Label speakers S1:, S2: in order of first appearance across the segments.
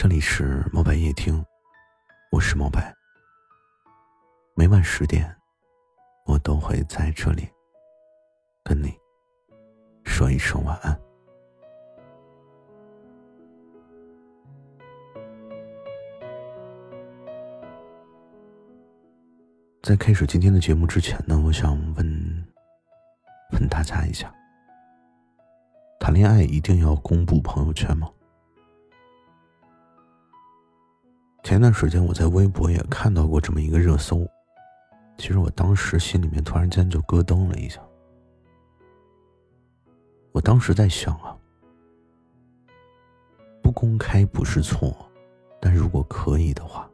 S1: 这里是猫白夜听，我是猫白。每晚十点，我都会在这里跟你说一声晚安。在开始今天的节目之前呢，我想问问大家一下：谈恋爱一定要公布朋友圈吗？前段时间我在微博也看到过这么一个热搜，其实我当时心里面突然间就咯噔了一下。我当时在想啊，不公开不是错，但如果可以的话，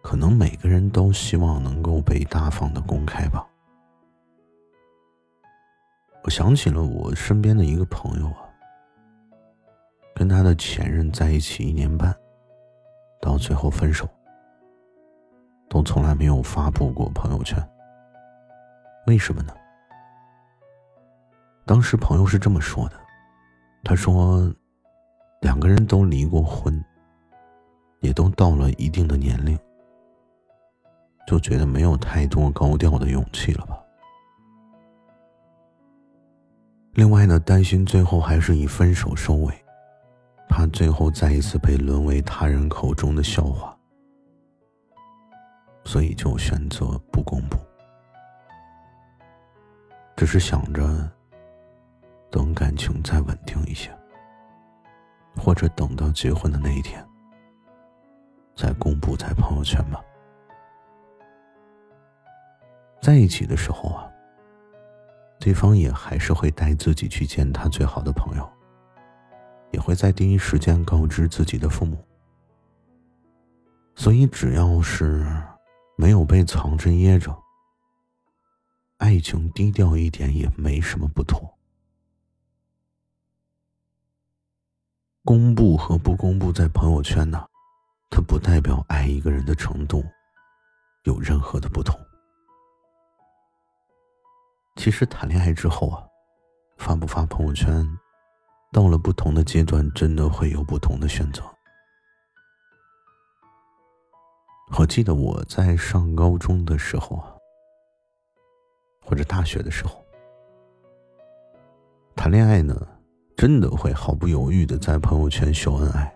S1: 可能每个人都希望能够被大方的公开吧。我想起了我身边的一个朋友啊，跟他的前任在一起一年半。到最后分手，都从来没有发布过朋友圈。为什么呢？当时朋友是这么说的，他说，两个人都离过婚，也都到了一定的年龄，就觉得没有太多高调的勇气了吧。另外呢，担心最后还是以分手收尾。最后再一次被沦为他人口中的笑话，所以就选择不公布，只是想着等感情再稳定一些，或者等到结婚的那一天再公布在朋友圈吧。在一起的时候啊，对方也还是会带自己去见他最好的朋友。也会在第一时间告知自己的父母，所以只要是没有被藏着掖着，爱情低调一点也没什么不妥。公布和不公布在朋友圈呢，它不代表爱一个人的程度有任何的不同。其实谈恋爱之后啊，发不发朋友圈？到了不同的阶段，真的会有不同的选择。我记得我在上高中的时候啊，或者大学的时候，谈恋爱呢，真的会毫不犹豫的在朋友圈秀恩爱。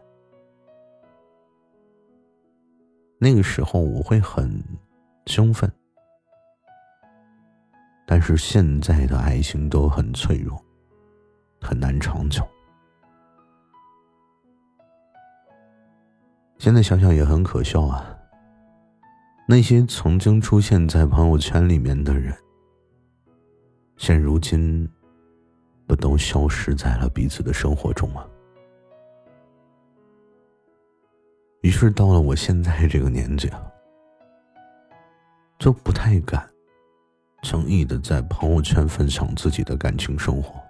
S1: 那个时候我会很兴奋，但是现在的爱情都很脆弱。很难长久。现在想想也很可笑啊。那些曾经出现在朋友圈里面的人，现如今不都消失在了彼此的生活中吗？于是到了我现在这个年纪啊，就不太敢轻易的在朋友圈分享自己的感情生活。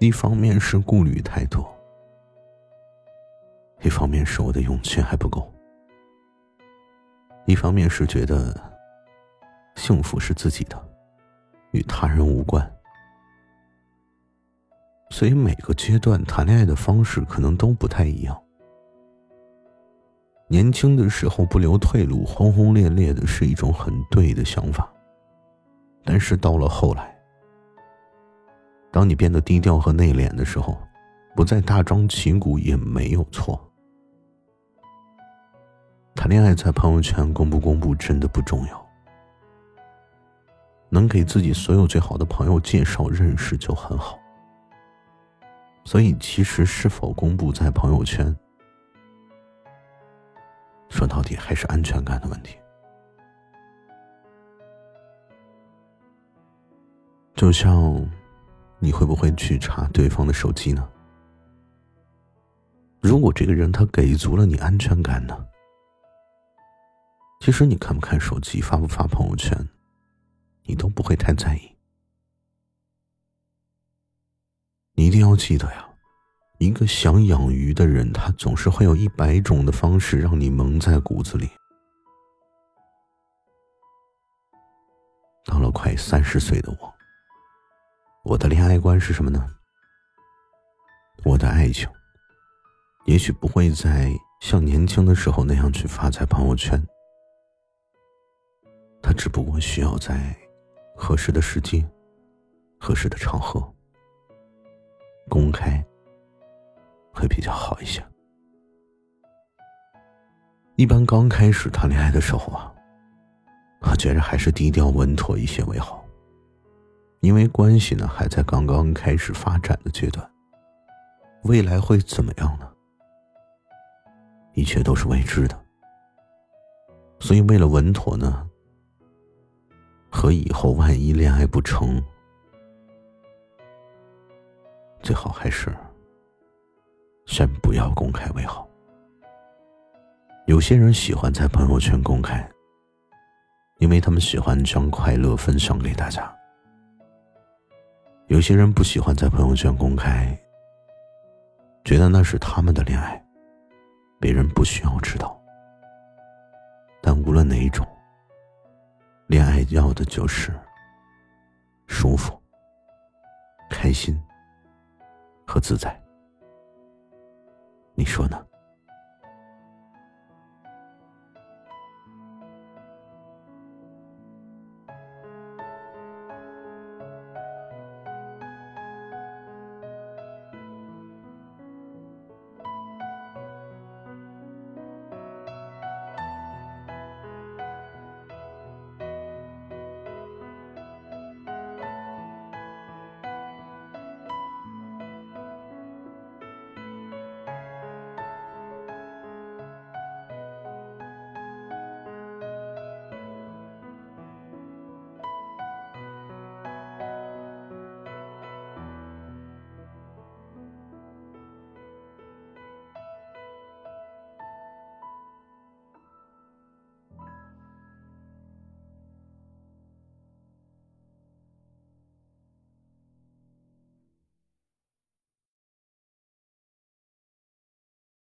S1: 一方面是顾虑太多，一方面是我的勇气还不够，一方面是觉得幸福是自己的，与他人无关。所以每个阶段谈恋爱的方式可能都不太一样。年轻的时候不留退路，轰轰烈烈的是一种很对的想法，但是到了后来。当你变得低调和内敛的时候，不再大张旗鼓也没有错。谈恋爱在朋友圈公不公布真的不重要，能给自己所有最好的朋友介绍认识就很好。所以，其实是否公布在朋友圈，说到底还是安全感的问题。就像。你会不会去查对方的手机呢？如果这个人他给足了你安全感呢？其实你看不看手机、发不发朋友圈，你都不会太在意。你一定要记得呀，一个想养鱼的人，他总是会有一百种的方式让你蒙在鼓子里。到了快三十岁的我。我的恋爱观是什么呢？我的爱情也许不会再像年轻的时候那样去发在朋友圈。他只不过需要在合适的时机、合适的场合公开，会比较好一些。一般刚开始谈恋爱的时候啊，我觉着还是低调稳妥一些为好，因为关系呢还在刚刚开始发展的阶段。未来会怎么样呢？一切都是未知的，所以为了稳妥呢。和以后万一恋爱不成，最好还是先不要公开为好。有些人喜欢在朋友圈公开，因为他们喜欢将快乐分享给大家；有些人不喜欢在朋友圈公开，觉得那是他们的恋爱，别人不需要知道。但无论哪一种。恋爱要的就是舒服、开心和自在，你说呢？